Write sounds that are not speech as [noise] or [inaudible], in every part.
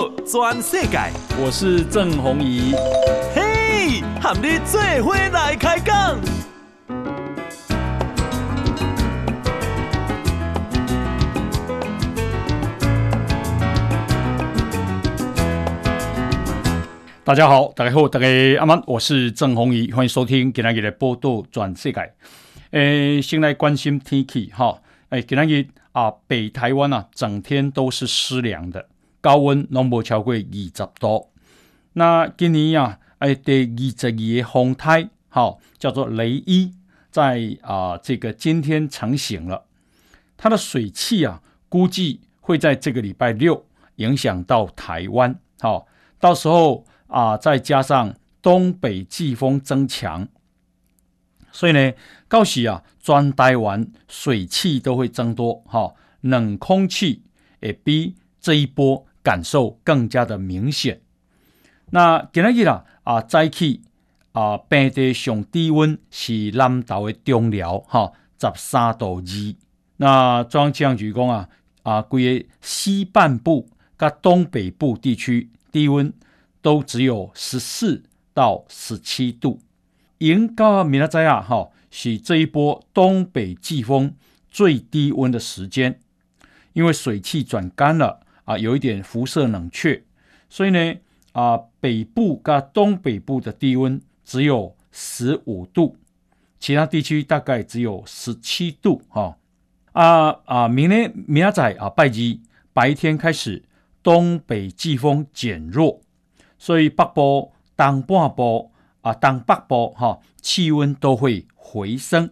道全世界，我是郑宏仪。嘿，和你做伙来开讲。大家好，大家好，大家阿曼，我是郑宏仪，欢迎收听今天的报道全世界。诶，先来关心天气哈。诶，今天啊，北台湾啊，整天都是湿凉的。高温拢无超过二十度。那今年呀、啊，诶，第二十二个风台，好叫做雷伊，在啊这个今天成型了。它的水汽啊，估计会在这个礼拜六影响到台湾。好，到时候啊，再加上东北季风增强，所以呢，到时啊，全台完水汽都会增多。好，冷空气也比这一波。感受更加的明显。那今日啦，啊，早起啊，平地上低温是南投的中寮哈，十三度二。那中央气象局讲啊，啊，规个西半部跟东北部地区低温都只有十四到十七度。迎到明仔载啊，哈，是这一波东北季风最低温的时间，因为水汽转干了。啊，有一点辐射冷却，所以呢，啊，北部跟东北部的低温只有十五度，其他地区大概只有十七度。哈，啊啊，明天明仔啊，拜一白天开始东北季风减弱，所以北部、东半部啊、东北部哈，气温都会回升。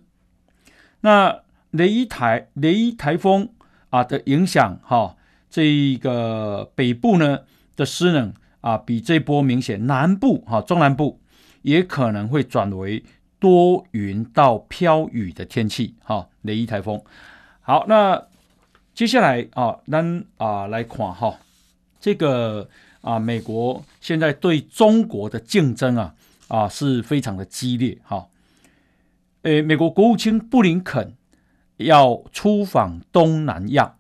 那雷伊台雷伊台风啊的影响哈。这个北部呢的湿冷啊，比这波明显。南部哈、中南部也可能会转为多云到飘雨的天气。哈、雷伊台风。好，那接下来啊，咱啊来看哈、这个啊，美国现在对中国的竞争啊啊是非常的激烈。哈、诶，美国国务卿布林肯要出访东南亚。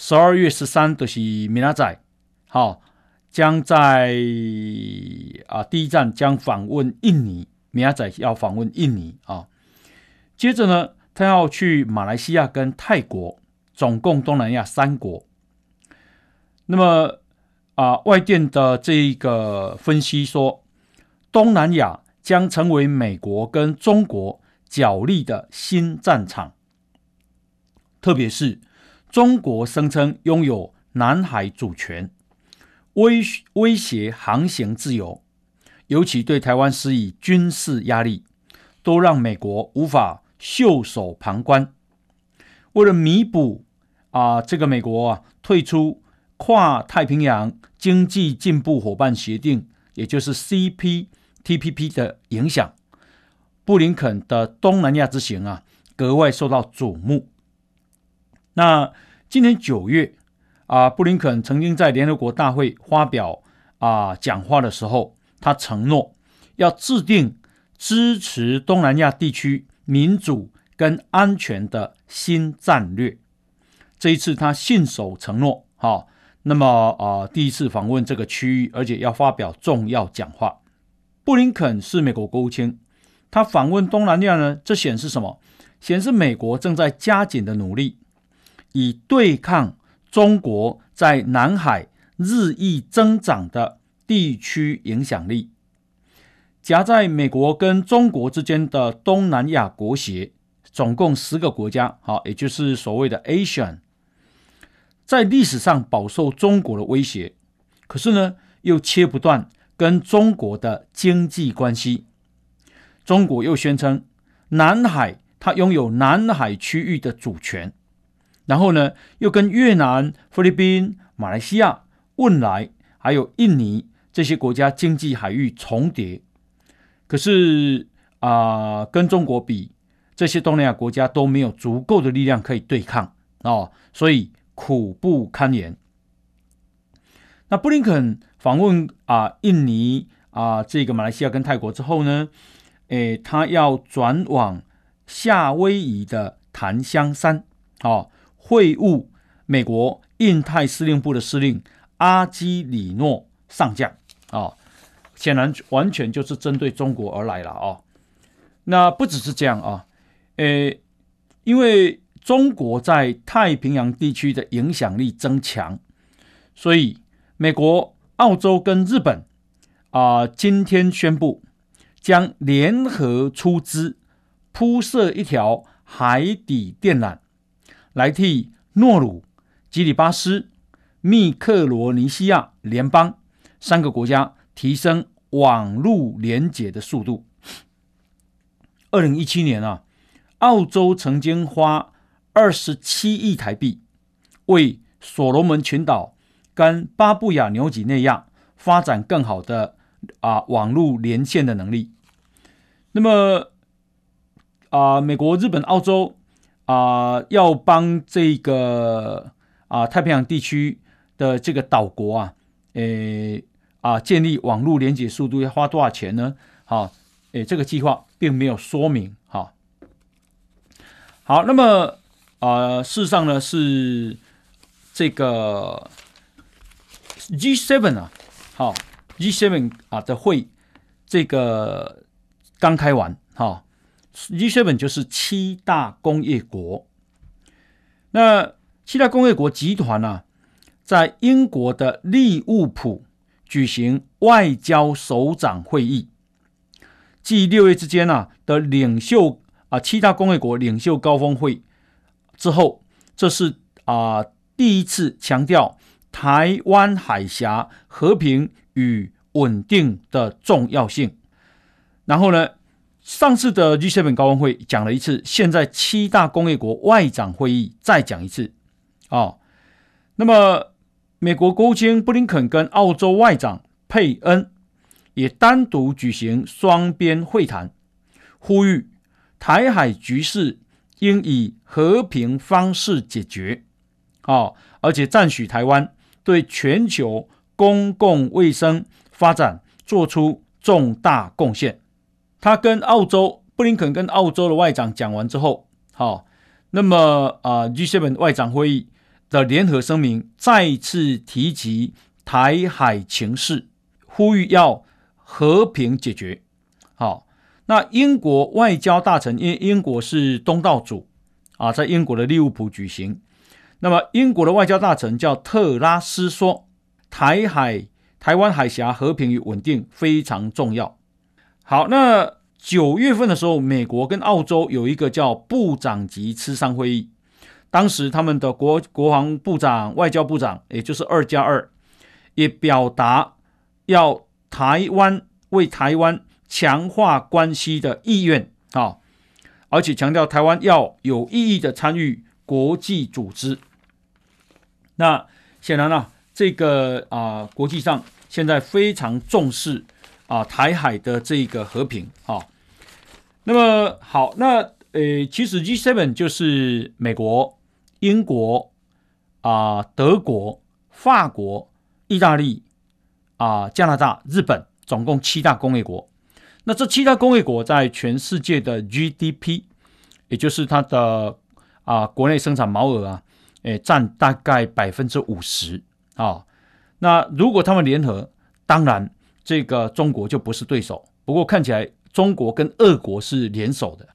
十二月十三就是明仔载，好，将在啊第一站将访问印尼，明仔载要访问印尼啊。接着呢，他要去马来西亚跟泰国，总共东南亚三国。那么啊，外电的这个分析说，东南亚将成为美国跟中国角力的新战场，特别是。中国声称拥有南海主权，威威胁航行自由，尤其对台湾施以军事压力，都让美国无法袖手旁观。为了弥补啊，这个美国啊退出跨太平洋经济进步伙伴协定，也就是 CPTPP 的影响，布林肯的东南亚之行啊格外受到瞩目。那今年九月啊，布林肯曾经在联合国大会发表啊讲话的时候，他承诺要制定支持东南亚地区民主跟安全的新战略。这一次他信守承诺，哈，那么啊第一次访问这个区域，而且要发表重要讲话。布林肯是美国国务卿，他访问东南亚呢，这显示什么？显示美国正在加紧的努力。以对抗中国在南海日益增长的地区影响力，夹在美国跟中国之间的东南亚国协，总共十个国家，好，也就是所谓的 ASEAN，在历史上饱受中国的威胁，可是呢，又切不断跟中国的经济关系。中国又宣称南海它拥有南海区域的主权。然后呢，又跟越南、菲律宾、马来西亚、汶莱还有印尼这些国家经济海域重叠，可是啊、跟中国比，这些东南亚国家都没有足够的力量可以对抗哦，所以苦不堪言。那布林肯访问啊、印尼啊、呃、这个马来西亚跟泰国之后呢，诶，他要转往夏威夷的檀香山，哦。会晤美国印太司令部的司令阿基里诺上将。啊，显然完全就是针对中国而来了啊。那不只是这样啊，诶，因为中国在太平洋地区的影响力增强，所以美国、澳洲跟日本啊，今天宣布将联合出资铺设一条海底电缆，来替诺鲁、基里巴斯、密克罗尼西亚联邦三个国家提升网络连接的速度。二零一七年啊，澳洲曾经花二十七亿台币为所罗门群岛跟巴布亚纽几内亚发展更好的啊网络连线的能力。那么啊，美国、日本、澳洲啊，要帮这个啊太平洋地区的这个岛国啊，诶啊建立网络连接速度要花多少钱呢？好。诶，这个计划并没有说明哈。好，那么呃，事实上呢是这个 G7 啊，好 G7 啊的会，这个刚开完哈。G7 就是七大工业国。那七大工业国集团呢，在英国的利物浦举行外交首长会议。继六月之间啊的领袖啊七大工业国领袖高峰会之后，这是啊第一次强调台湾海峡和平与稳定的重要性。然后呢，上次的 G7 高峰会讲了一次，现在七大工业国外长会议再讲一次啊。那么，美国国务卿布林肯跟澳洲外长佩恩。也单独举行双边会谈，呼吁台海局势应以和平方式解决。啊，而且赞许台湾对全球公共卫生发展做出重大贡献。他跟澳洲布林肯跟澳洲的外长讲完之后，好，那么啊 G7 外长会议的联合声明再次提及台海情势，呼吁要。和平解决，好。那英国外交大臣，因为英国是东道主啊，在英国的利物浦举行。那么英国的外交大臣叫特拉斯说，台海、台湾海峡和平与稳定非常重要。好，那九月份的时候，美国跟澳洲有一个叫部长级磋商会议，当时他们的国国防部长、外交部长，也就是二加二，也表达要。台湾为台湾强化关系的意愿啊，而且强调台湾要有意义的参与国际组织。那显然啊，这个啊国际上现在非常重视啊台海的这个和平啊。那么好，那呃，其实 G7 就是美国、英国啊、德国、法国、意大利。啊，加拿大、日本总共七大工业国。那这七大工业国在全世界的 GDP，也就是它的啊国内生产毛额啊，诶占大概百分之五十啊。那如果他们联合，当然这个中国就不是对手。不过看起来中国跟俄国是联手的。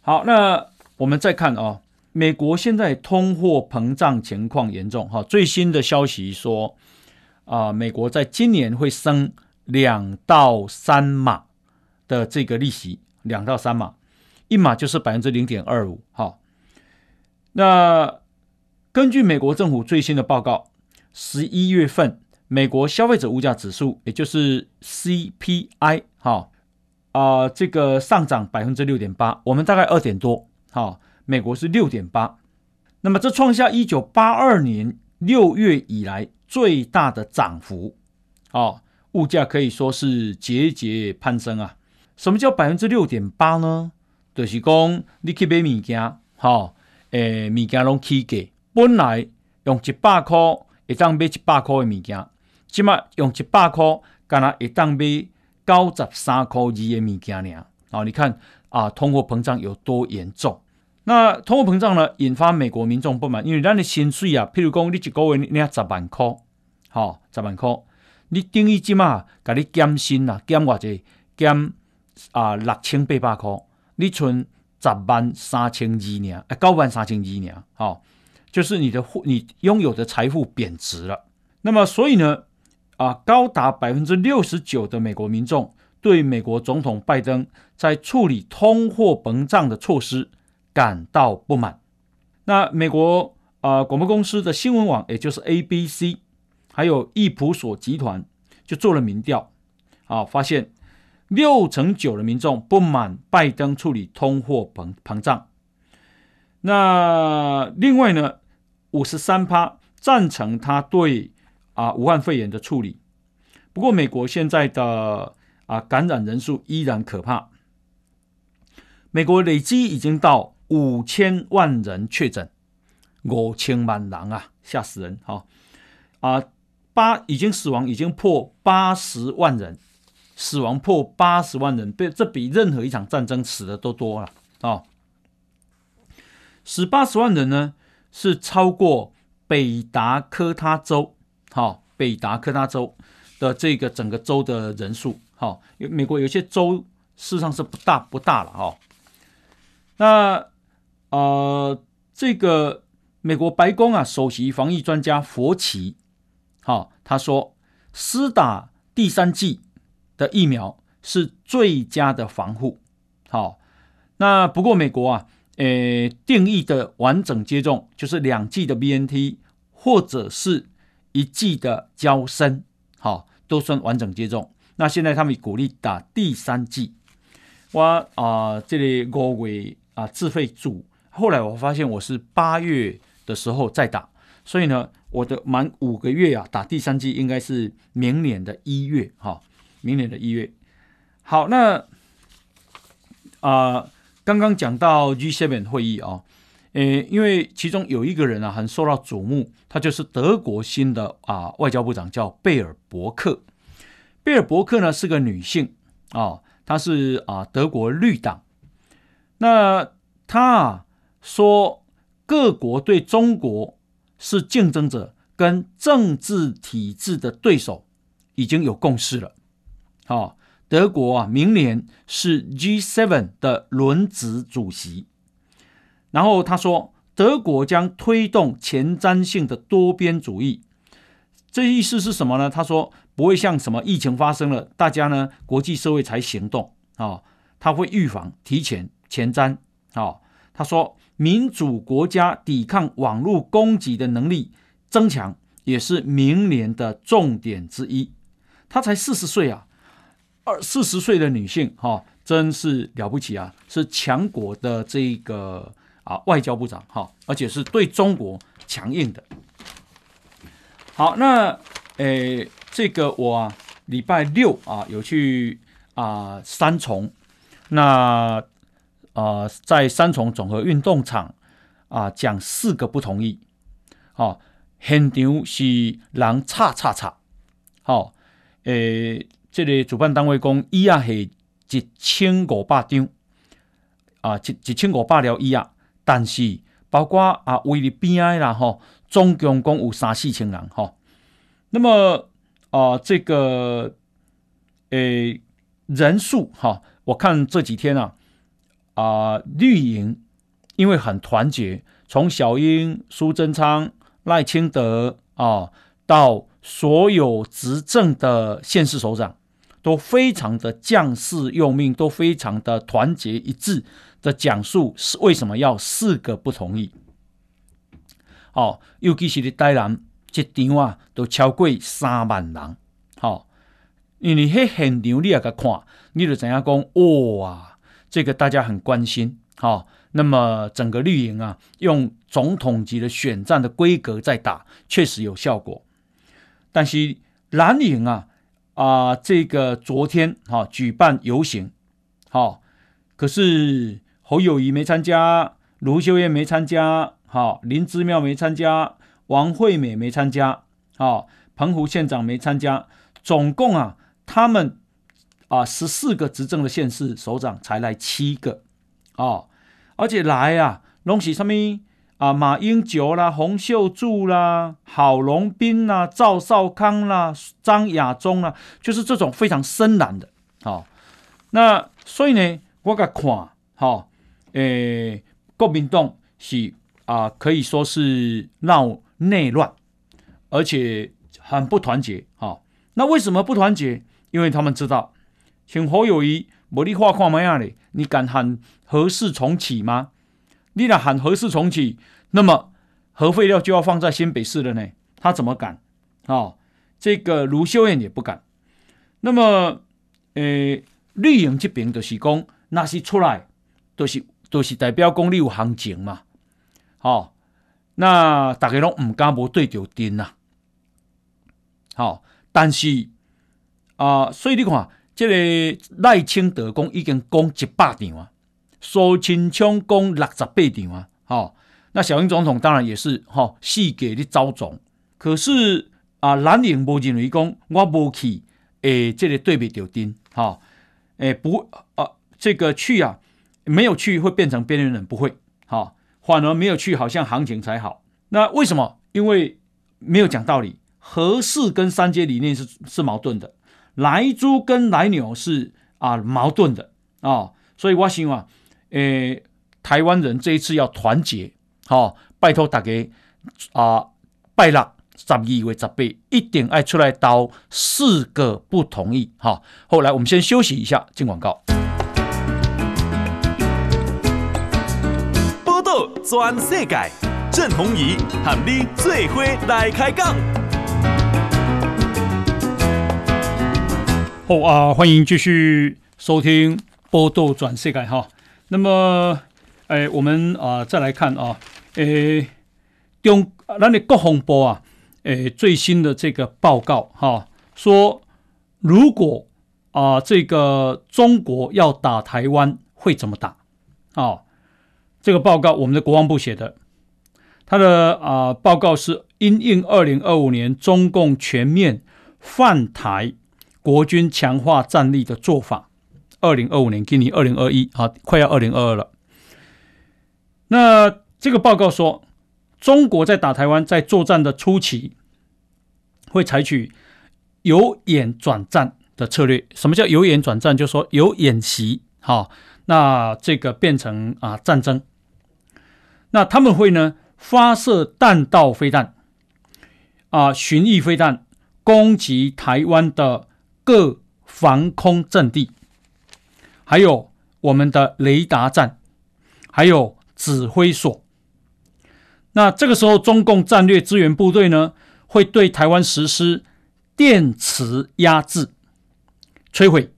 好，那我们再看啊，美国现在通货膨胀情况严重哈。最新的消息说。啊，美国在今年会升两到三码的这个利息，两到三码，一码就是百分之零点二五。哈，那根据美国政府最新的报告，十一月份美国消费者物价指数，也就是 CPI，哈啊，这个上涨百分之六点八，我们大概二点多，哈，美国是六点八，那么这创下一九八二年六月以来。最大的涨幅，哦，物价可以说是节节攀升啊！什么叫百分之六点八呢？就是讲你去买物件，哈，诶，物件拢起价，本来用一百块会当买一百块的物件，即马用一百块，干那会当买九十三块二的物件呢？哦，你看啊，通货膨胀有多严重？那通货膨胀呢，引发美国民众不满，因为咱的薪水啊，譬如讲你一个月领十万块。好，十万块。你等于即马，甲你减薪啦，减偌济，减啊六千八百块，你存十万三千二年，啊九万三千二年，好，就是你的你拥有的财富贬值了。那么，所以呢，啊，高达百分之六十九的美国民众对美国总统拜登在处理通货膨胀的措施感到不满。那美国啊广播公司的新闻网，也就是 ABC。还有易普索集团就做了民调，啊，发现六成九的民众不满拜登处理通货膨膨胀。那另外呢，五十三趴赞成他对啊武汉肺炎的处理。不过美国现在的啊感染人数依然可怕，美国累积已经到五千万人确诊，五千万人啊，吓死人！哈啊。八已经死亡，已经破八十万人，死亡破八十万人，对这比任何一场战争死的都多了啊、哦！死八十万人呢，是超过北达科他州，好、哦，北达科他州的这个整个州的人数，好、哦，美国有些州事实上是不大不大了哈、哦。那呃，这个美国白宫啊，首席防疫专家佛奇。好，他说，施打第三剂的疫苗是最佳的防护。好，那不过美国啊，呃，定义的完整接种就是两剂的 BNT 或者是一剂的娇生，好，都算完整接种。那现在他们鼓励打第三剂。我啊，这里我为啊自费组，后来我发现我是八月的时候再打，所以呢。我的满五个月啊，打第三剂应该是明年的一月哈，明年的一月。好，那啊、刚刚讲到 G7 会议啊，诶，因为其中有一个人啊很受到瞩目，他就是德国新的啊外交部长叫贝尔伯克。贝尔伯克呢是个女性啊，她是啊德国绿党。那她啊说各国对中国。是竞争者跟政治体制的对手已经有共识了。好，德国啊，明年是 G7 的轮值主席。然后他说，德国将推动前瞻性的多边主义。这意思是什么呢？他说不会像什么疫情发生了，大家呢国际社会才行动啊，他会预防、提前、前瞻。啊，他说。民主国家抵抗网络攻击的能力增强，也是明年的重点之一。他才四十岁啊，二四十岁的女性哈、哦，真是了不起啊！是强国的这个啊外交部长哈、而且是对中国强硬的。好，那诶，这个我，礼拜六啊有去啊三重，那。啊、在三重综合运动场啊，讲四个不同意。哦，现场是人叉叉叉。好、哦，诶，这个主办单位讲，椅仔是一千五百张，啊，一一千五百条椅仔，但是包括啊，围里边啊啦，吼，总共共有三四千人，吼、那么啊，这个诶人数哈、我看这几天啊。啊、绿营因为很团结，从小英、苏贞昌、赖清德啊，到所有执政的县市首长，都非常的将士用命，都非常的团结一致的讲述是为什么要四个不同意。哦，尤其是你台南这场啊，都超过三万人。好、哦，因为喺现场你也个看，你就怎样讲哇？这个大家很关心，好、哦，那么整个绿营啊，用总统级的选战的规格在打，确实有效果。但是蓝营啊，啊、这个昨天哈、哦、举办游行，好、哦，可是侯友宜没参加，卢秀燕没参加，好、林姿妙没参加，王惠美没参加，好、哦，澎湖县长没参加，总共啊，他们。啊，十四个执政的县市首长才来七个，哦，而且来啊，拢是什么啊，马英九啦、洪秀柱啦、郝龙斌啦、赵少康啦、张亚中啦，就是这种非常深蓝的。好，那所以呢，我个看，好，诶，国民党是啊，可以说是闹内乱，而且很不团结。啊，那为什么不团结？因为他们知道，请侯友谊，无你话看咩样咧？你敢喊核四重启吗？你若喊核四重启，那么核废料就要放在新北市了呢？他怎么敢？哦，这个卢秀燕也不敢。那么，诶、绿营这边就是讲，那是出来，都、是都、就是代表讲你有行情嘛。好、哦，那大家拢唔敢无对着钉呐。好、哦，但是啊、所以你看，这个赖清德讲已经讲一百场啊。苏清昌讲六十八场啊，好，那小英总统当然也是哈，细给的招总。可是啊，蓝营无认为讲我无去，诶，这里对比丢丁，哈，诶，不啊，这个去啊，没有去会变成边缘人，不会，好，反而没有去好像行情才好。那为什么？因为没有讲道理，合适跟三阶理念是是矛盾的，来猪跟来牛是啊矛盾的啊，所以我希望。诶，台湾人这一次要团结，好、哦，拜托大家啊，拜六十二月十八一定爱出来刀四个不同意，哈、哦，后来我们先休息一下，进广告。转世界，郑鸿仪和你最伙来开讲。好啊，欢迎继续收听报道全世界哈。那么，诶，我们啊，再来看啊，诶，中那你国防部啊，诶，最新的这个报告哈，说如果啊，这个中国要打台湾会怎么打？啊，这个报告我们的国防部写的，他的啊报告是因应二零二五年中共全面犯台，国军强化战力的做法。二零二五年，今年二零二一，啊，快要二零二二了。那这个报告说，中国在打台湾，在作战的初期，会采取由演转战的策略。什么叫由演转战？就是说由演习，哈，那这个变成啊战争。那他们会呢发射弹道飞弹，啊，巡弋飞弹，攻击台湾的各防空阵地。还有我们的雷达站，还有指挥所。那这个时候，中共战略支援部队呢，会对台湾实施电磁压制、摧毁、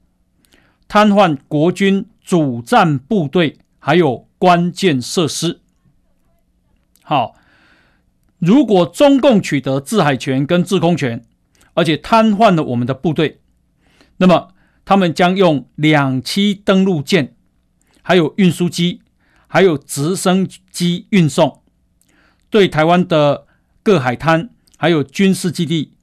瘫痪国军主战部队，还有关键设施。好，如果中共取得制海权跟制空权，而且瘫痪了我们的部队，那么。他们将用两栖登陆舰，还有运输机，还有直升机运送，对台湾的各海滩、还有军事基地、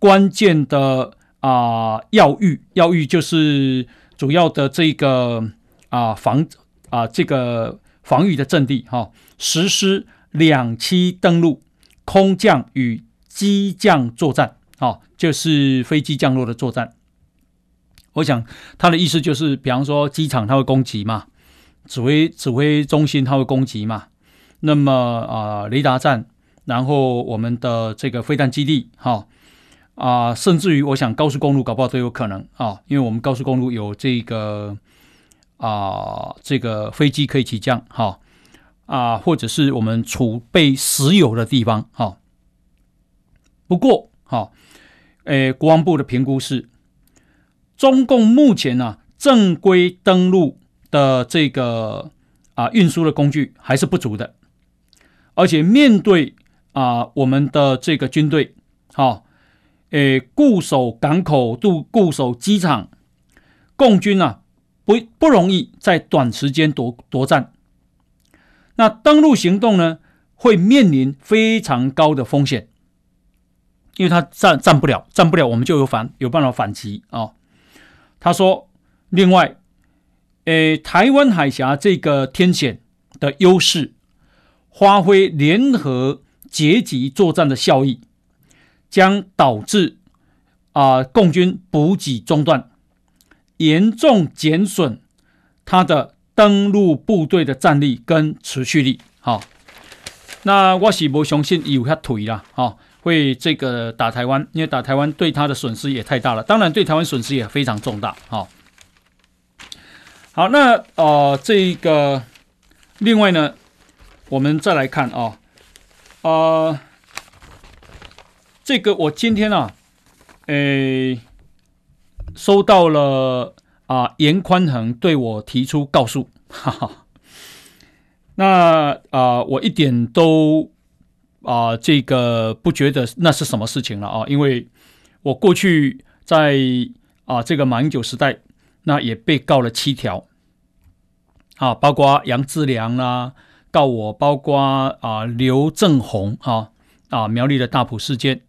关键的啊要域，要域就是主要的这个啊防啊这个防御的阵地哈、实施两栖登陆，空降与机降作战，好、哦，就是飞机降落的作战。我想他的意思就是，比方说机场他会攻击嘛，指挥指挥中心他会攻击嘛，那么啊、雷达站，然后我们的这个飞弹基地，哈啊、甚至于我想高速公路搞不好都有可能啊，因为我们高速公路有这个啊、这个飞机可以起降，哈，啊或者是我们储备石油的地方，哈。不过，哈，诶，国防部的评估是。中共目前呢、啊，正规登陆的这个啊运输的工具还是不足的，而且面对啊我们的这个军队，好、啊，诶固守港口、度固守机场，共军、啊、不不容易在短时间夺夺占。那登陆行动呢，会面临非常高的风险，因为他占占不了，占不了，我们就有反有办法反击啊。他说：“另外，诶，台湾海峡这个天险的优势，发挥联合结集作战的效益，将导致啊、共军补给中断，严重减损他的登陆部队的战力跟持续力。好、那我是不相信有他腿了，哈、会这个打台湾，因为打台湾对他的损失也太大了，当然对台湾损失也非常重大。哈、好，那呃这个另外呢，我们再来看啊，啊、呃，这个我今天啊，诶，收到了啊严宽恒对我提出告诉，哈哈。那啊、我一点都啊、这个不觉得那是什么事情了啊，因为我过去在啊、这个马英九时代，那也被告了七条，啊，包括杨志良啦、告我，包括啊刘正鸿啊啊苗栗的大埔事件，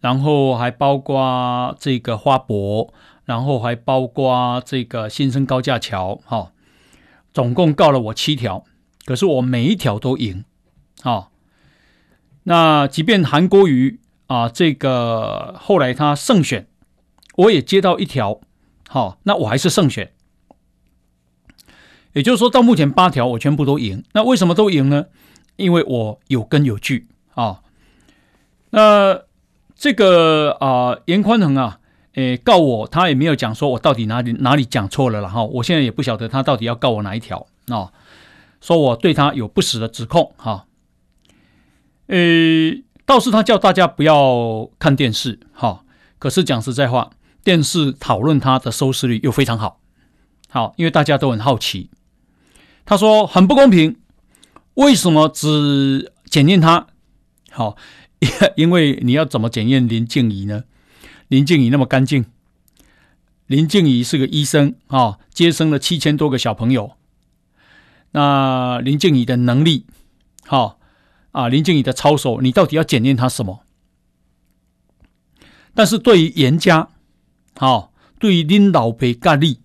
然后还包括这个花博，然后还包括这个新生高架桥，哈、总共告了我七条。可是我每一条都赢，啊、哦，那即便韩国瑜啊，这个后来他胜选，我也接到一条，好、哦，那我还是胜选，也就是说到目前八条我全部都赢。那为什么都赢呢？因为我有根有据啊、哦。那这个啊，严宽恒啊，诶，告我，他也没有讲说我到底哪里哪里讲错了然后。我现在也不晓得他到底要告我哪一条啊。哦说我对他有不实的指控，哈，呃，倒是他叫大家不要看电视，哈，可是讲实在话，电视讨论他的收视率又非常好，好，因为大家都很好奇。他说很不公平，为什么只检验他？好，[laughs] 因为你要怎么检验林静怡呢？林静怡那么干净，林静怡是个医生啊，接生了七千多个小朋友。那林静怡的能力，好啊，林静怡的操守，你到底要检验他什么？但是对于严家，好，对于林老伯家里，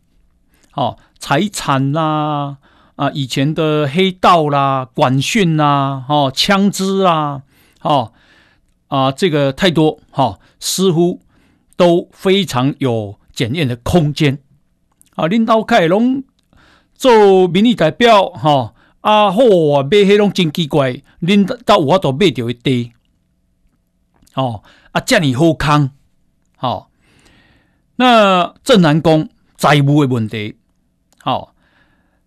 好财产啦，啊，以前的黑道啦、管训啦、哦，枪支啦，哦，啊，这个太多，哈，似乎都非常有检验的空间，啊，领导凯龙。做民意代表，哈啊好啊，买迄种真奇怪，恁到我都买着一堆，哦啊，这么好康，好、哦，那镇澜宫财务的问题，好、哦，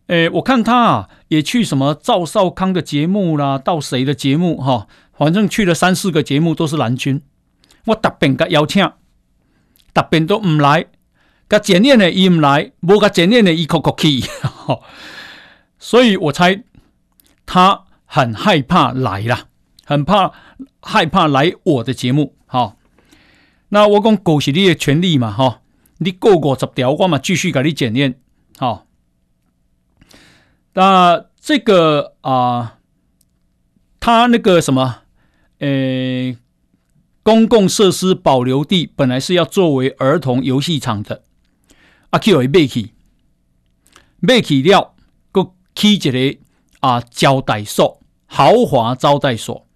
诶，我看他啊，也去什么赵少康的节目啦，到谁的节目哈、哦，反正去了三四个节目都是蓝军，我特别甲邀请，答辩都唔来。甲检验的伊唔来，无甲检验的伊哭哭去，[laughs] 所以我猜他很害怕来啦，很怕害怕来我的节目。哈，那我讲告是你的权利嘛，哈，你过五十条，我嘛继续给你检验。好，那这个啊、呃，他那个什么，呃，公共设施保留地本来是要作为儿童游戏场的。啊，去会买去，买去了，搁起一个啊招待所，豪华招待所。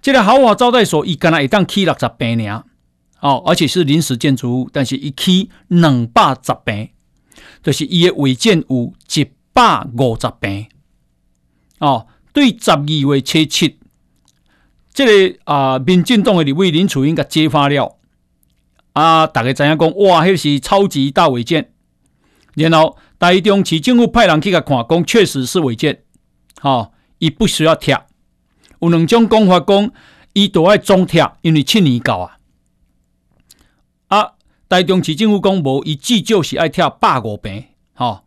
这个豪华招待所，伊干那会当起六十平尔，哦，而且是临时建筑物，但是一起两百十平，就是伊的违建有一百五十平。哦，对，十二月初七，这个啊，民进党的立委林楚英甲揭发了。啊！大家知影讲，哇，迄是超级大违建。然后台中市政府派人去甲看，讲确实是违建。哈、哦，伊不需要拆。有两种讲法，讲伊都爱总拆，因为七年到啊。啊，台中市政府讲无，伊至少是爱拆百五平。哈、哦，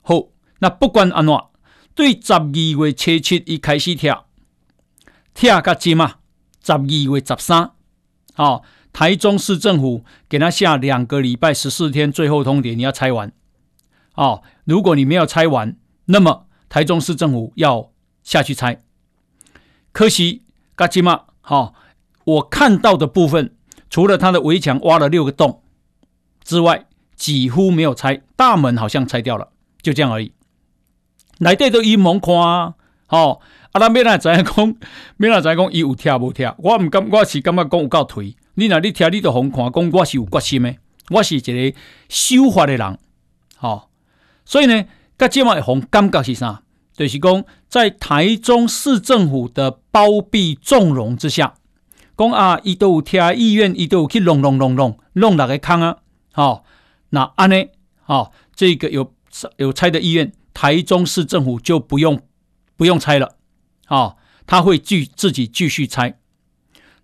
好，那不管安怎，对十二月初七伊开始拆，拆甲今嘛，十二月十三，好。台中市政府给他下两个礼拜十四天最后通牒，你要拆完哦。如果你没有拆完，那么台中市政府要下去拆。可惜，嘎吉嘛，好，我看到的部分，除了他的围墙挖了六个洞之外，几乎没有拆。大门好像拆掉了，就这样而已。内底都阴谋看，吼，啊，咱免来知影讲，免来知影讲，伊有听无听？我毋感，我是感觉讲有够颓。你若你听，你着互看，讲我是有决心的，我是一个守法的人，吼。所以呢，甲即马互感觉是啥？就是讲，在台中市政府的包庇纵容之下，讲啊，伊都有听意愿，伊都有去弄弄弄弄弄六个坑啊？吼，那安尼，吼，这个有有拆的意愿，台中市政府就不用不用拆了，啊，他会继自己继续拆。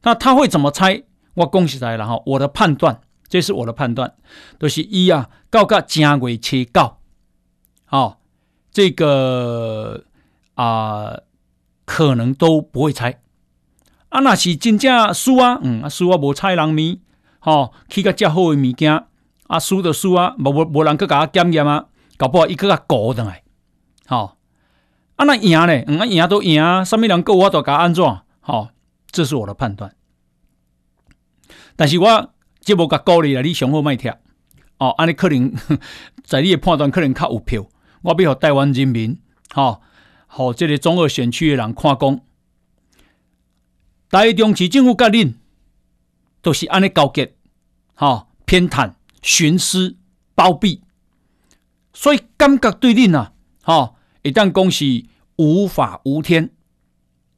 那他会怎么拆？我讲实在了哈，我的判断，这是我的判断，都、是伊啊，到个正月初九，好。这个啊、可能都不会拆啊。那是真正输啊，嗯，啊输啊，无猜人面，吼，去个较好的物件，啊输的输啊，无无无人去甲我检验啊，搞不好伊个个搞上来，好啊，那赢咧，嗯，啊赢都赢啊，什么人够我都甲安怎，好，这是我的判断。但是我这无甲鼓励啦，你上好卖听哦，安尼可能 [laughs] 在你的判断可能较有票。我要互台湾人民，吼，互这个中二选区的人看讲，台中市政府甲恁都是安尼交结，吼，偏袒、徇私、包庇，所以感觉对恁啊，吼，一旦讲是无法无天，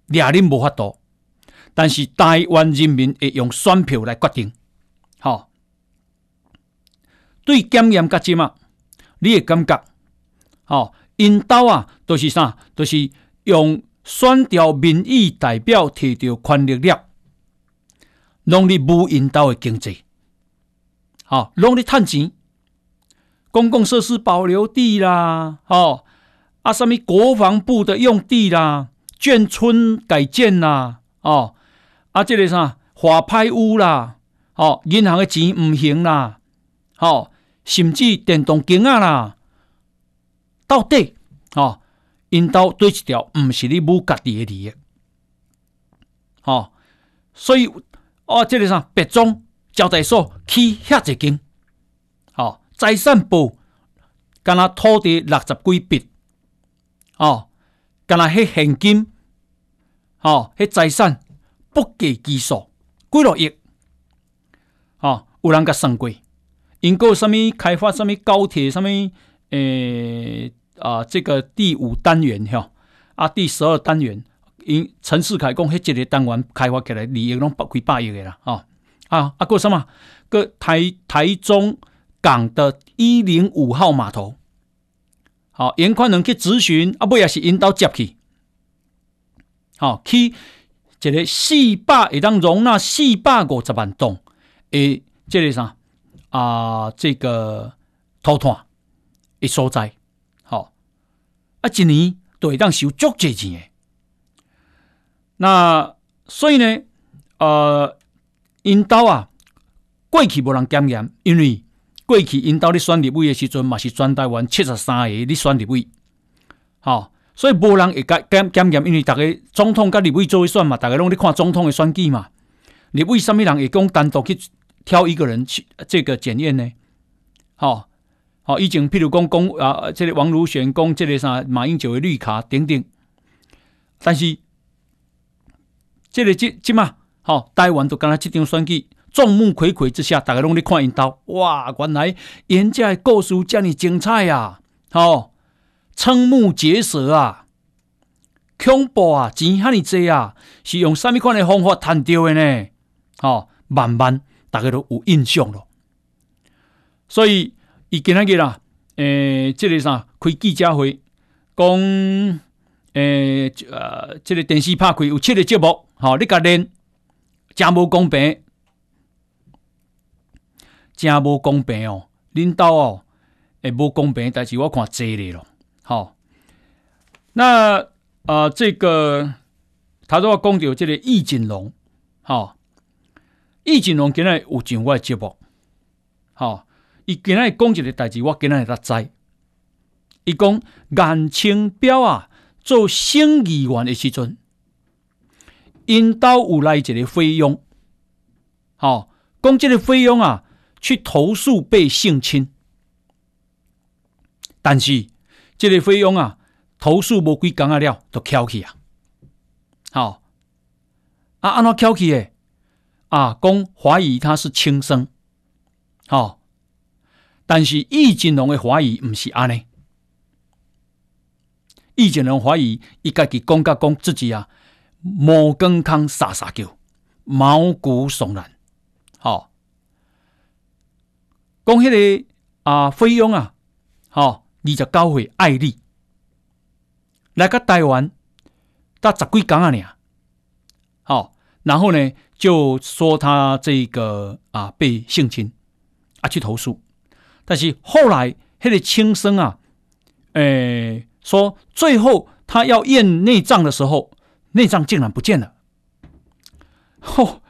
俩恁无法度，但是台湾人民会用选票来决定，吼，对检验甲即嘛，你会感觉。哦，因兜啊，都、就是啥？都、就是用选调民意代表摕到权力了，拢伫无因兜的经济，好，拢伫趁钱，公共设施保留地啦，哦，啊，什么国防部的用地啦，眷村改建啦，哦，啊，这个啥法拍屋啦，哦，银行的钱唔行啦，哦，甚至电动机啊啦。到底哦，因兜对一条毋是你母家己的利益，哦，所以哦，这个啥别庄交代所起遐侪间，哦，财产部干那土地六十几笔，哦，干那迄现金，哦，迄财产不计其数，几落亿，哦，有人甲算过，因个什么开发什么高铁什么。诶、欸、啊，这个第五单元哈啊，第十二单元，因陈世凯讲，迄一个单元开发起来，利益拢百几百亿的啦，啊啊啊，个什么？个台台中港的一零五号码头，好，严宽能去咨询，啊，不也是引导接去，好，去一个四百，会当容纳四百五十万栋，诶，这个啥啊？这个土炭。一所在，好啊，一年都会当收足济钱的。那所以呢，呃，引导啊，过去无人检验，因为过去因兜咧选立委的时阵嘛是全台湾七十三个咧选立委，吼，所以无人会检检检验，因为大家总统甲立委做一选嘛，大家拢咧看总统的选举嘛，立委什么人会讲单独去挑一个人去这个检验呢？吼。好，以前譬如讲讲啊，这个王如玄讲这个啥马英九的绿卡等等，但是这个即即嘛，好，台湾都干那这张选举，众目睽睽之下，大家拢咧看因兜，哇，原来人家的故事这么精彩啊，好，瞠目结舌啊，恐怖啊，钱遐尼济啊，是用什么款的方法赚到的呢？好，慢慢大家都有印象了，所以。伊今仔日啦，诶、欸，这个啥开记者会，讲诶，呃，这个电视拍开有七个节目，吼，你甲练，真无公平，真无公平哦，领导哦，会，无公平，但是我看侪咧咯，好，那啊、呃，这个他说我讲到这个易景龙，好，易景龙今日有上我诶节目，好。伊今仔日讲一个代志，我今仔日才知。伊讲颜清标啊，做省议员的时阵，因兜有来一个费用，好，讲这个费用啊，去投诉被性侵，但是这个费用啊，投诉无几工啊了，都翘起啊。好，啊，安怎翘起诶？啊，讲怀疑他是轻生。好，但是易金龙的怀疑毋是安尼。易金龙怀疑伊家己讲甲讲自己啊，毛根康傻傻叫，毛骨悚然。好，讲迄个啊，菲佣啊，好，二十九岁艾丽来个台湾，搭十几工啊，尔，好，然后呢，就说他这个啊被性侵啊去投诉，但是后来迄个轻生啊，诶、欸。说最后他要验内脏的时候，内脏竟然不见了。嚯，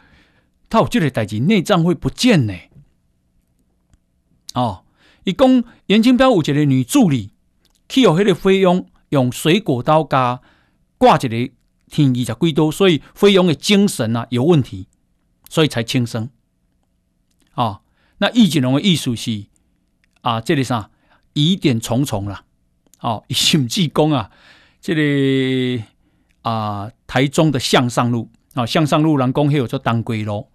他有这个代志，内脏会不见呢？哦，一共颜清标有一个女助理，去有迄个菲佣用水果刀加挂一个天二十几刀，所以菲佣的精神啊有问题，所以才轻生。哦，那易景龙的意思是啊，这里啥疑点重重了。哦，甚至讲啊，这个啊，台中的向上路啊，向上路人讲迄有做当归路，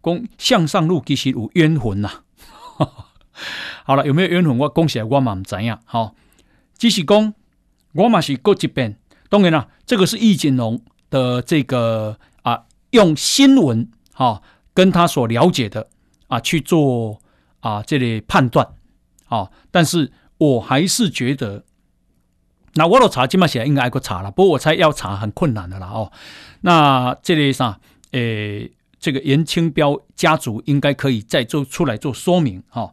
讲向上路其实有冤魂呐。[laughs] 好了，有没有冤魂？我讲起来我嘛唔知影。好，只是讲我嘛是过一遍。当然啦，这个是易景龙的这个啊，用新闻哈、啊、跟他所了解的啊去做啊这里判断啊，但是我还是觉得。那我都查，起码写应该还够查了。不过我猜要查很困难的了哦。那这类上，诶，这个严清标家族应该可以再做出来做说明哈、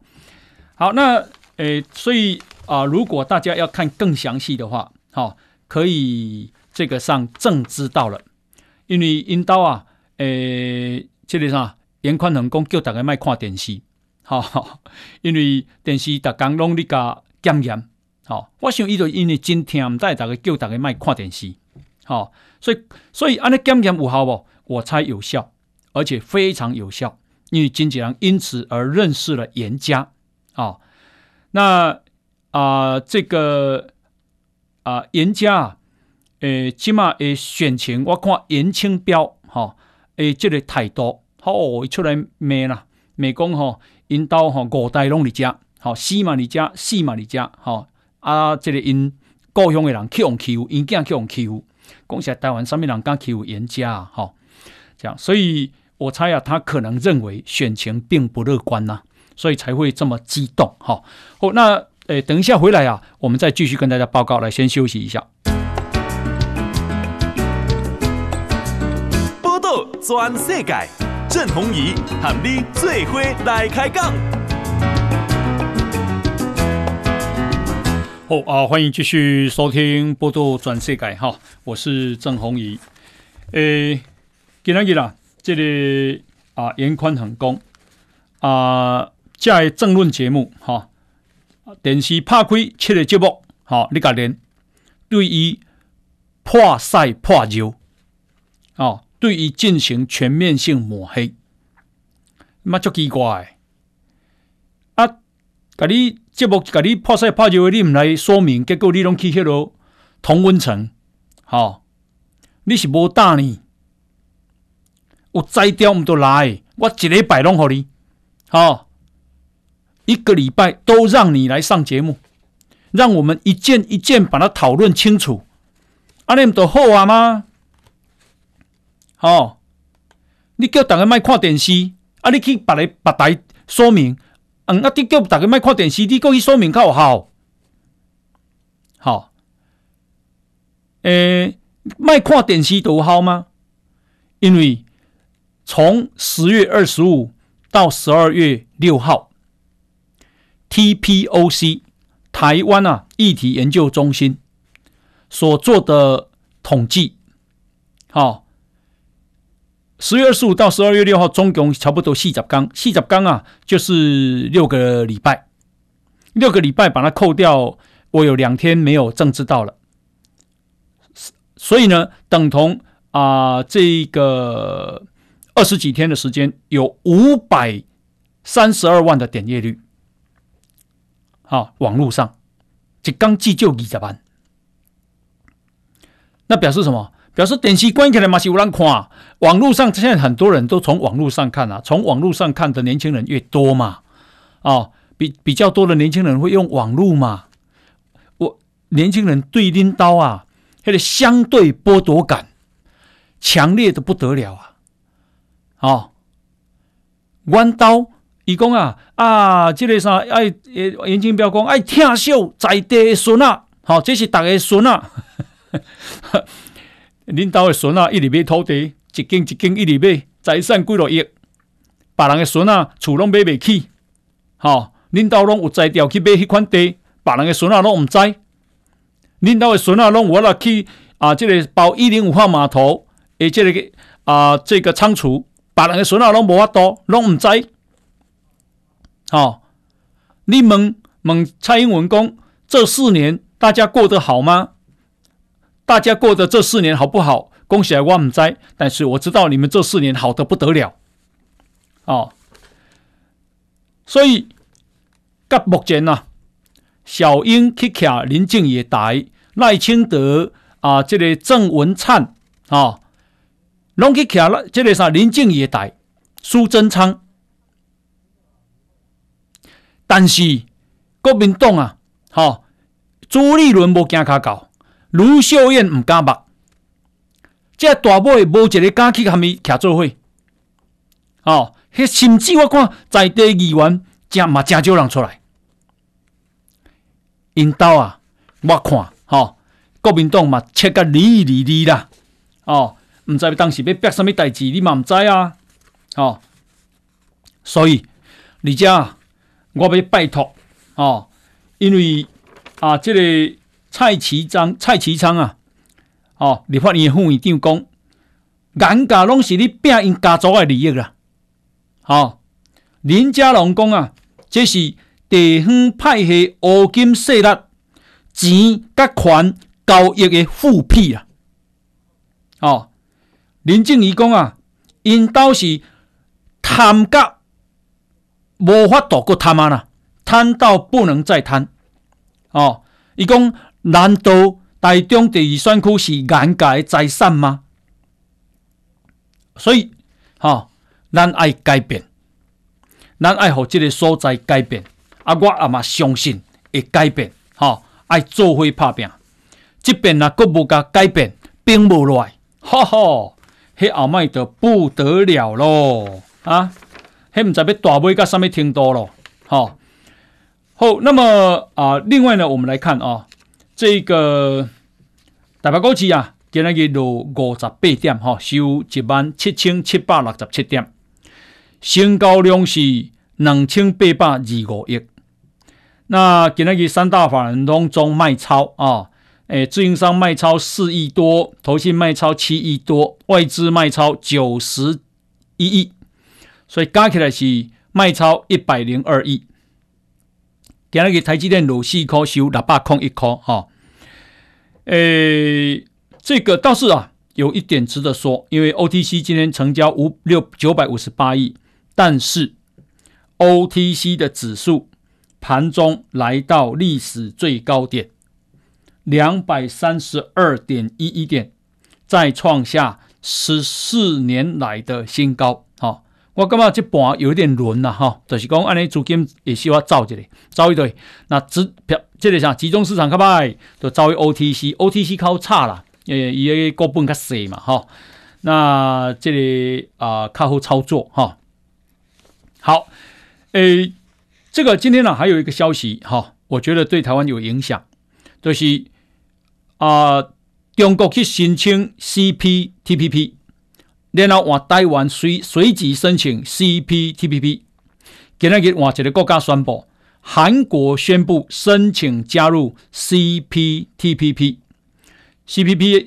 好，那诶，所以啊、如果大家要看更详细的话，好、哦，可以这个上正知道了，因为引导啊，诶，这类上严宽恒讲叫大家卖看电视，哈、哦，因为电视逐工拢咧甲检验。好、哦，我想伊就因为真听唔带大家叫大家卖看电视，好、哦，所以所以安尼检验有效不？我猜有效，而且非常有效，因为经纪人因此而认识了严家，哦，那啊、呃、这个啊颜、呃、家，诶起码诶选情我看颜清标，哈、诶这个态度，好、哦，出来骂啦，骂讲吼，引导吼五代拢伫遮，好，死嘛伫遮，死嘛伫遮，吼。啊，这个因故乡的人去用欺负，因囝去用欺负，讲起来台湾上面人敢欺负颜家啊，哈，这样，所以我猜啊，他可能认为选情并不乐观呐、啊，所以才会这么激动，哈。好，那诶、欸，等一下回来啊，我们再继续跟大家报告，来先休息一下。报道全世界，郑弘仪喊你最伙来开讲。好啊，欢迎继续收听《波道全世界》哈，我是郑弘仪。诶，今天啦，这里啊，严宽很公啊，在政论节目哈，电视拍开七个节目哈，你个人对于破赛破球啊，对于进行全面性抹黑，嘛就奇怪啊，甲你。节目甲你破赛破球，你唔来说明，结果你拢去迄啰同温层，好，你是无胆呢？有摘掉唔都来，我一礼拜拢互你，好，一个礼拜都让你来上节目，让我们一件一件把它讨论清楚，阿你唔都好啊吗？好，你叫大家卖看电视，啊，你去别个别台说明。嗯，啊！你叫大家卖看电视，你过去说明较有效。好，诶、欸，卖看电视都有效吗？因为从十月二十五到十二月六号，TPOC 台湾啊议题研究中心所做的统计，好。十月二十五到十二月六号，总共差不多四十刚，四十刚啊，就是六个礼拜。六个礼拜把它扣掉，我有两天没有正知道了。所以呢，等同啊、这个二十几天的时间，有五百三十二万的点阅率。啊，网络上，一天只就二十万。那表示什么？表示电视关起来嘛是有人看，网络上现在很多人都从网络上看啊，从网络上看的年轻人越多嘛，哦，比比较多的年轻人会用网络嘛，我年轻人对拎刀啊，那个相对剥夺感强烈的不得了啊，哦，弯刀伊讲啊啊，这个啥爱诶，言情标讲爱疼惜在地的孙啊，好，这是大家孙啊。领导的孙啊，[laughs] 一直买土地，一间一间一直买，财产几落亿。别人诶孙啊，厝拢买袂起。好，领导拢有才调去买迄款地，别人诶孙啊拢唔知。领导的孙啊，拢有法去啊，这个包一零五号码头，诶，这个啊，这个仓储，别人诶孙啊拢无法度，拢唔知。好，你问问蔡英文公，这四年大家过得好吗？大家过的这四年好不好？恭喜我唔知，但是我知道你们这四年好的不得了，哦。所以，到目前呐，小英去徛林静仪台，赖清德啊，这个郑文灿啊，拢去徛了，这个啥林静仪台，苏贞昌，但是国民党啊，哈，朱立伦无惊卡搞。卢秀燕唔敢目，这大尾无一个敢去和伊徛做伙。吼哦，甚至我看在地议员真嘛真少人出来。因兜啊，我看，吼、国民党嘛切个离离离啦。哦，唔知当时要逼什么代志，你嘛唔知啊。哦，所以你家我要拜托，哦，因为啊，这个。蔡其章，蔡其昌啊，哦，立法院副院长讲，颜家拢是你拼因家族的利益啦。哦，林佳龙讲啊，这是地方派系乌金势力钱甲权交易的复辟啊。哦，林静仪讲啊，因都是贪甲无法度过贪啊，贪到不能再贪。哦，伊讲。难道台中第二选区是颜家的财产吗？所以，哈、咱爱改变，咱爱让这个所在改变。啊，我阿嘛相信会改变。哈、爱做伙拍拼。即边若阁无甲改变，并无来，哈哈，迄后卖就不得了咯。啊，迄毋知要大尾到什么程度咯。好、哦，好，那么啊、另外呢，我们来看啊。哦这个台北股市啊，今日落五十八点，哈，收一万七千七百六十七点，成交量是两千八百二五亿。那今日三大法人当中卖超啊，诶，自营商卖超四亿多，投信卖超七亿多，外资卖超九十一亿，所以加起来是卖超一百零二亿。今日台积电落四颗，收六百空一颗，哈。诶，这个倒是啊，有一点值得说，因为 OTC 今天成交五六九百五十八亿，但是 OTC 的指数盘中来到历史最高点两百三十二点一一点，再创下十四年来的新高。我感觉这盘有点轮了哈，就是讲安尼资金也需要走一个，走一对。那指票这个啥集中市场较歹，就走于 OTC，OTC 较差啦，诶，伊个股本较细嘛哈。那这里啊较好操作哈。好，诶，这个今天呢还有一个消息哈，我觉得对台湾有影响，就是啊中国去申请 CPTPP。然后换台湾随随即申请 CPTPP，今日换一个国家宣布，韩国宣布申请加入 CPTPP，CPP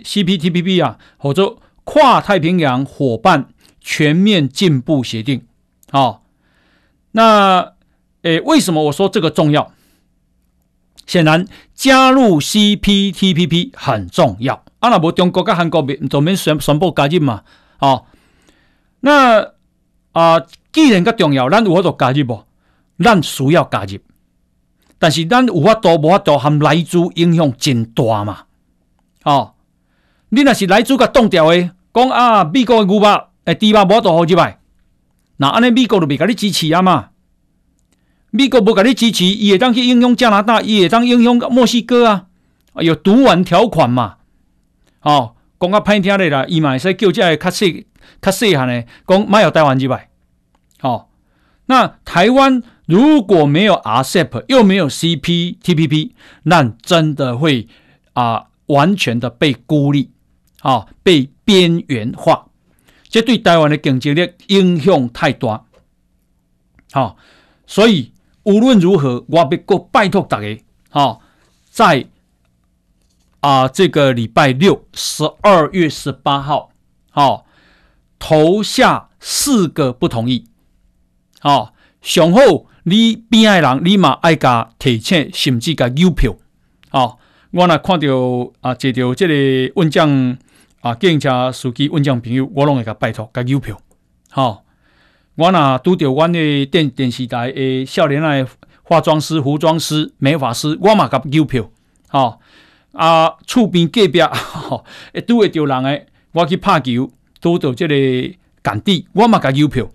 CPTPP 啊，或者跨太平洋伙伴全面进步协定。好、哦，那诶，为什么我说这个重要？显然加入 CPTPP 很重要。啊，那无中国跟韩国免都免宣宣布加入嘛？哦，那啊、呃，既然较重要，咱有法度加入无？咱需要加入，但是咱有法度无法度，含莱猪影响真大嘛？哦，你若是来自甲冻掉诶，讲啊，美国诶牛肉诶，猪肉无法度好入来，那安尼美国就袂甲你支持啊嘛。美国无甲你支持，伊会当去影响加拿大，伊会当影响墨西哥啊，有毒丸条款嘛。哦，讲较歹听咧啦，伊嘛会使叫这个较细、较细汉的，讲莫有台湾入来。哦，那台湾如果没有 RCEP，又没有 CPTPP，那真的会啊、完全的被孤立，啊、被边缘化，这对台湾的经济力影响太大。好、所以。无论如何，我必过拜托大家，好，在啊、这个礼拜六，十二月十八号，好，投下四个不同意，好，上好你边爱人，你嘛爱加提前，甚至加邮票，好，我若看到啊，接到这个问将啊，计程车司机问将朋友，我拢会甲拜托加邮票，好。我若拄着阮的电电视台诶少年的化妆师、服装师、美发师，我嘛甲邮票，吼、哦、啊，厝边隔壁，吼，[laughs] 会拄会着人诶，我去拍球，拄着即个干弟，我嘛甲邮票，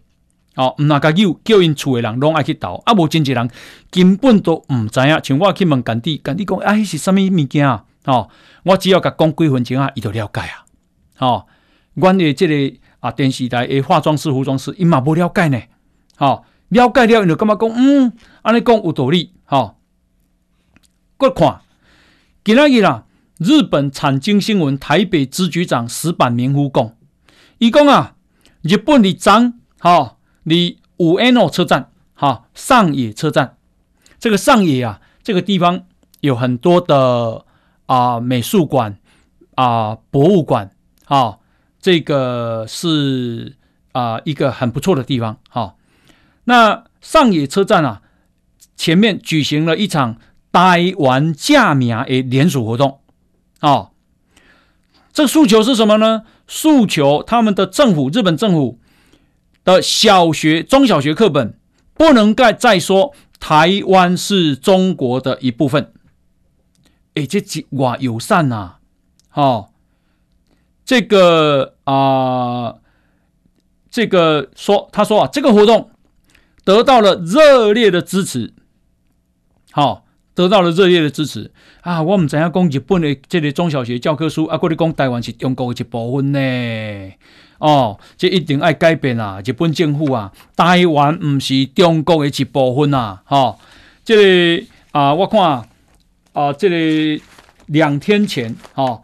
哦，毋若甲邮，叫因厝诶人拢爱去投，啊，无真济人根本都毋知影，像我去问干弟，干弟讲，啊，迄是啥物物件啊？哦，我只要甲讲几分钟啊，伊就了解啊，哦，阮诶即个。啊！电视台诶，化妆师、服装师，伊嘛无了解呢。吼、哦，了解了，伊就感觉讲，嗯，安尼讲有道理。吼、哦，过看，今仔日啦，日本产经新闻台北支局长石坂明夫讲，伊讲啊，日本的张，好，你五 N O 车站，哈，上野车站，这个上野啊，这个地方有很多的啊美术馆啊博物馆，啊。这个是啊、呃、一个很不错的地方，哈、那上野车站啊，前面举行了一场台湾正名的联署活动，啊、哦，这诉求是什么呢？诉求他们的政府，日本政府的小学、中小学课本不能再再说台湾是中国的一部分，哎，这几哇友善呐、啊，哦。这个啊、这个说，他说啊，这个活动得到了热烈的支持，好、得到了热烈的支持啊！我们怎样讲日本的这个中小学教科书啊，过来讲台湾是中国的一部分呢？哦，这一定要改变啊！日本政府啊，台湾不是中国的一部分啊！哈、哦，这、个、啊，我看啊，这里两天前，哈、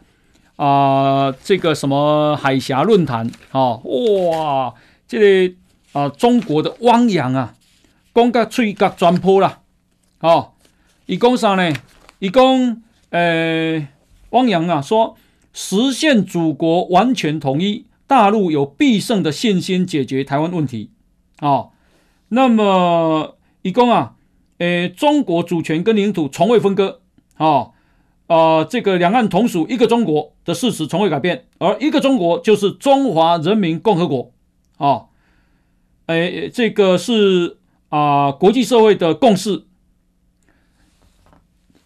啊、这个什么海峡论坛啊，哇，这个啊、中国的汪洋啊，讲到吹角转坡了，哦，伊讲啥呢？伊讲，呃，汪洋啊，说实现祖国完全统一，大陆有必胜的信心解决台湾问题，哦，那么伊讲啊，呃，中国主权跟领土从未分割，哦。啊、这个两岸同属一个中国的事实从未改变，而一个中国就是中华人民共和国啊！哎，这个是啊、国际社会的共识。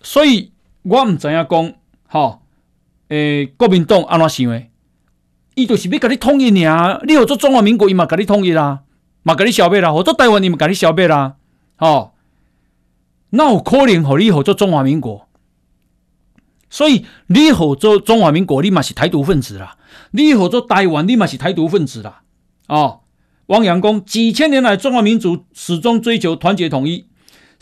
所以我毋知影讲？哈，诶，国民党安怎想的？伊就是要甲你统一尔，你好做中华民国，伊嘛甲你统一啦，嘛甲你消灭啦；好做台湾，伊嘛甲你消灭啦。哦，那有可能和你好做中华民国？所以你好做中华民国，你嘛是台独分子啦；你好做台湾，你嘛是台独分子啦。哦，汪洋讲，几千年来中华民族始终追求团结统一，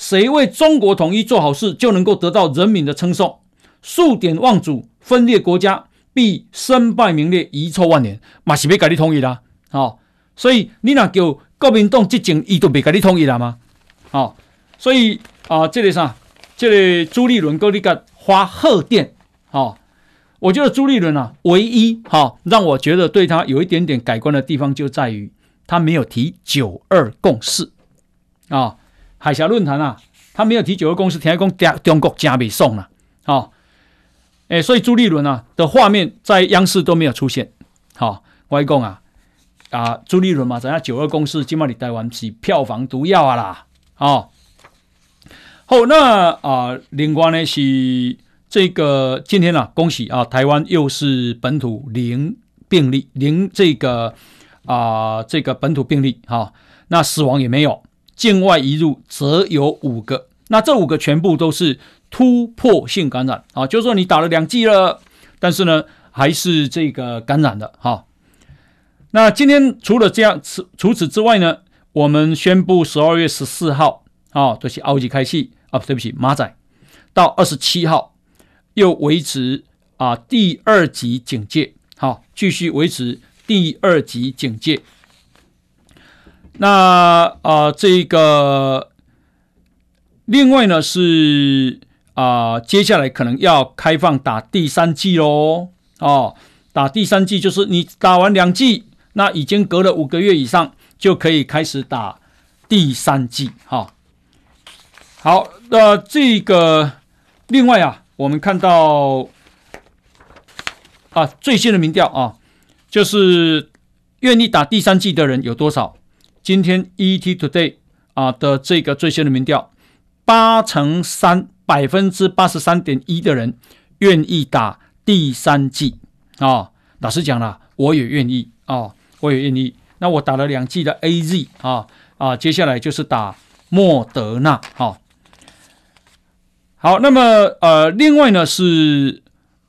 谁为中国统一做好事，就能够得到人民的称颂。数典忘祖，分裂国家，必身败名裂，遗臭万年。嘛是要跟你统一啦。哦，所以你那叫国民党执政，伊都别跟你统一啦吗？哦，所以啊、这里啥？这里朱立伦跟你个。发贺电，好，我觉得朱立伦啊，唯一哈让我觉得对他有一点点改观的地方，就在于他没有提九二共识啊，海峡论坛啊，他没有提九二共识，听讲中国加美送了，啊，哎，所以朱立伦啊的画面在央视都没有出现，好，我讲啊，啊，朱立伦嘛，怎样九二共识，今嘛你台湾是票房毒药啊啦，哦。好，那啊，另外呢是这个今天啊，恭喜啊，台湾又是本土零病例，零这个啊这个本土病例哈、啊，那死亡也没有，境外移入则有五个，那这五个全部都是突破性感染啊，就是说你打了两剂了，但是呢还是这个感染的哈、那今天除了这样，除除此之外呢，我们宣布十二月十四号啊，都、就是奥吉开戏啊，对不起，马仔到二十七号。又维持啊第二级警戒，好，继续维持第二级警戒。那啊，这个另外呢是啊，接下来可能要开放打第三剂喽。哦，打第三剂就是你打完两剂，那已经隔了五个月以上，就可以开始打第三剂。哈，好，那这个另外啊。我们看到啊，最新的民调啊，就是愿意打第三剂的人有多少？今天 ET Today 啊的这个最新的民调，八成三，百分之八十三点一的人愿意打第三剂啊。老实讲了，我也愿意啊，我也愿意。那我打了两剂的 AZ 啊啊，接下来就是打莫德纳，啊。好，那么呃，另外呢是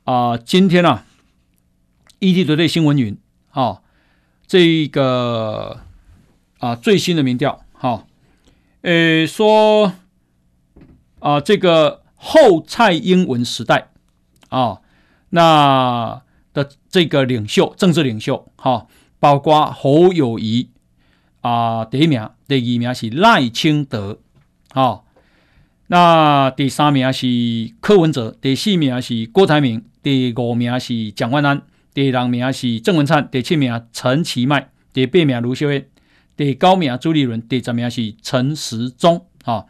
啊、今天啊，ETtoday 新闻云啊，这个啊最新的民调，哈、啊，呃说啊，这个后蔡英文时代啊，那的这个领袖，政治领袖，哈、包括侯友谊啊，第一名，第二名是赖清德，啊。那第三名是柯文哲，第四名是郭台铭，第五名是蒋万安，第六名是郑文灿，第七名陈其迈，第八名卢秀燕，第九名朱立伦，第十名是陈时中。啊，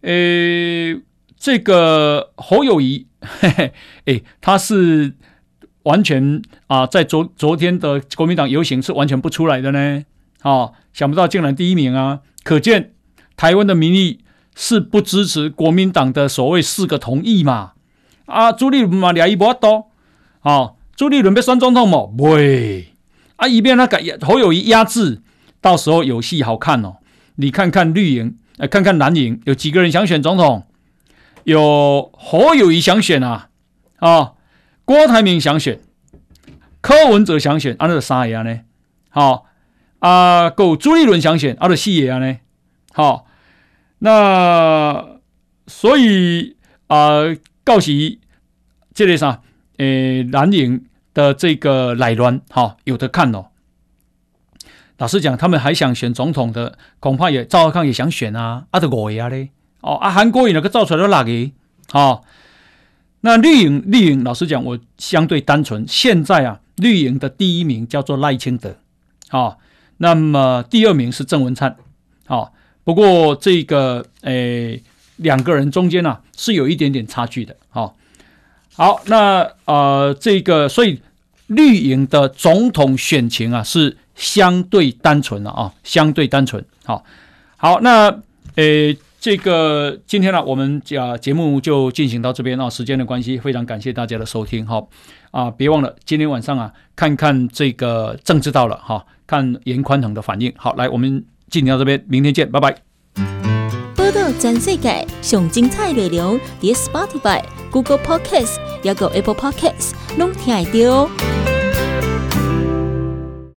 呃，这个侯友宜，[laughs] 嘿嘿，诶，他是完全啊，在昨昨天的国民党游行是完全不出来的呢。啊，想不到竟然第一名啊，可见台湾的民意。是不支持国民党的所谓四个同意嘛？啊，朱立伦嘛，俩一不多，啊，朱立伦被选总统冇，喂，啊，一边那个侯友宜压制，到时候有戏好看哦。你看看绿营，来看看蓝营，有几个人想选总统？有侯友谊想选啊，啊，郭台铭想选，柯文哲想选，啊，那个三爷呢？好，啊，够朱立伦想选，啊，那四爷呢？好。那所以啊、呃，告喜这里啥，诶，蓝营的这个内乱，哈、哦，有的看哦。老实讲，他们还想选总统的，恐怕也赵少康也想选啊，阿德国呀嘞，哦，啊，韩国瑜那个造出来都哪个？哦，那绿营绿营，老实讲，我相对单纯。现在啊，绿营的第一名叫做赖清德，哦，那么第二名是郑文灿，哦。不过这个诶，两个人中间呢、啊、是有一点点差距的，好、哦，好，那呃这个所以绿营的总统选情啊是相对单纯了啊，相对单纯，好、哦，好，那诶这个今天呢、啊、我们讲节目就进行到这边啊，时间的关系，非常感谢大家的收听，好、哦、啊，别忘了今天晚上啊看看这个政治到了哈、哦，看严宽恒的反应，好，来我们。进行到这边，明天见，拜拜。报道全世界上精彩内容，点 Spotify、Google Podcasts，还有 Apple Podcasts，拢听得到。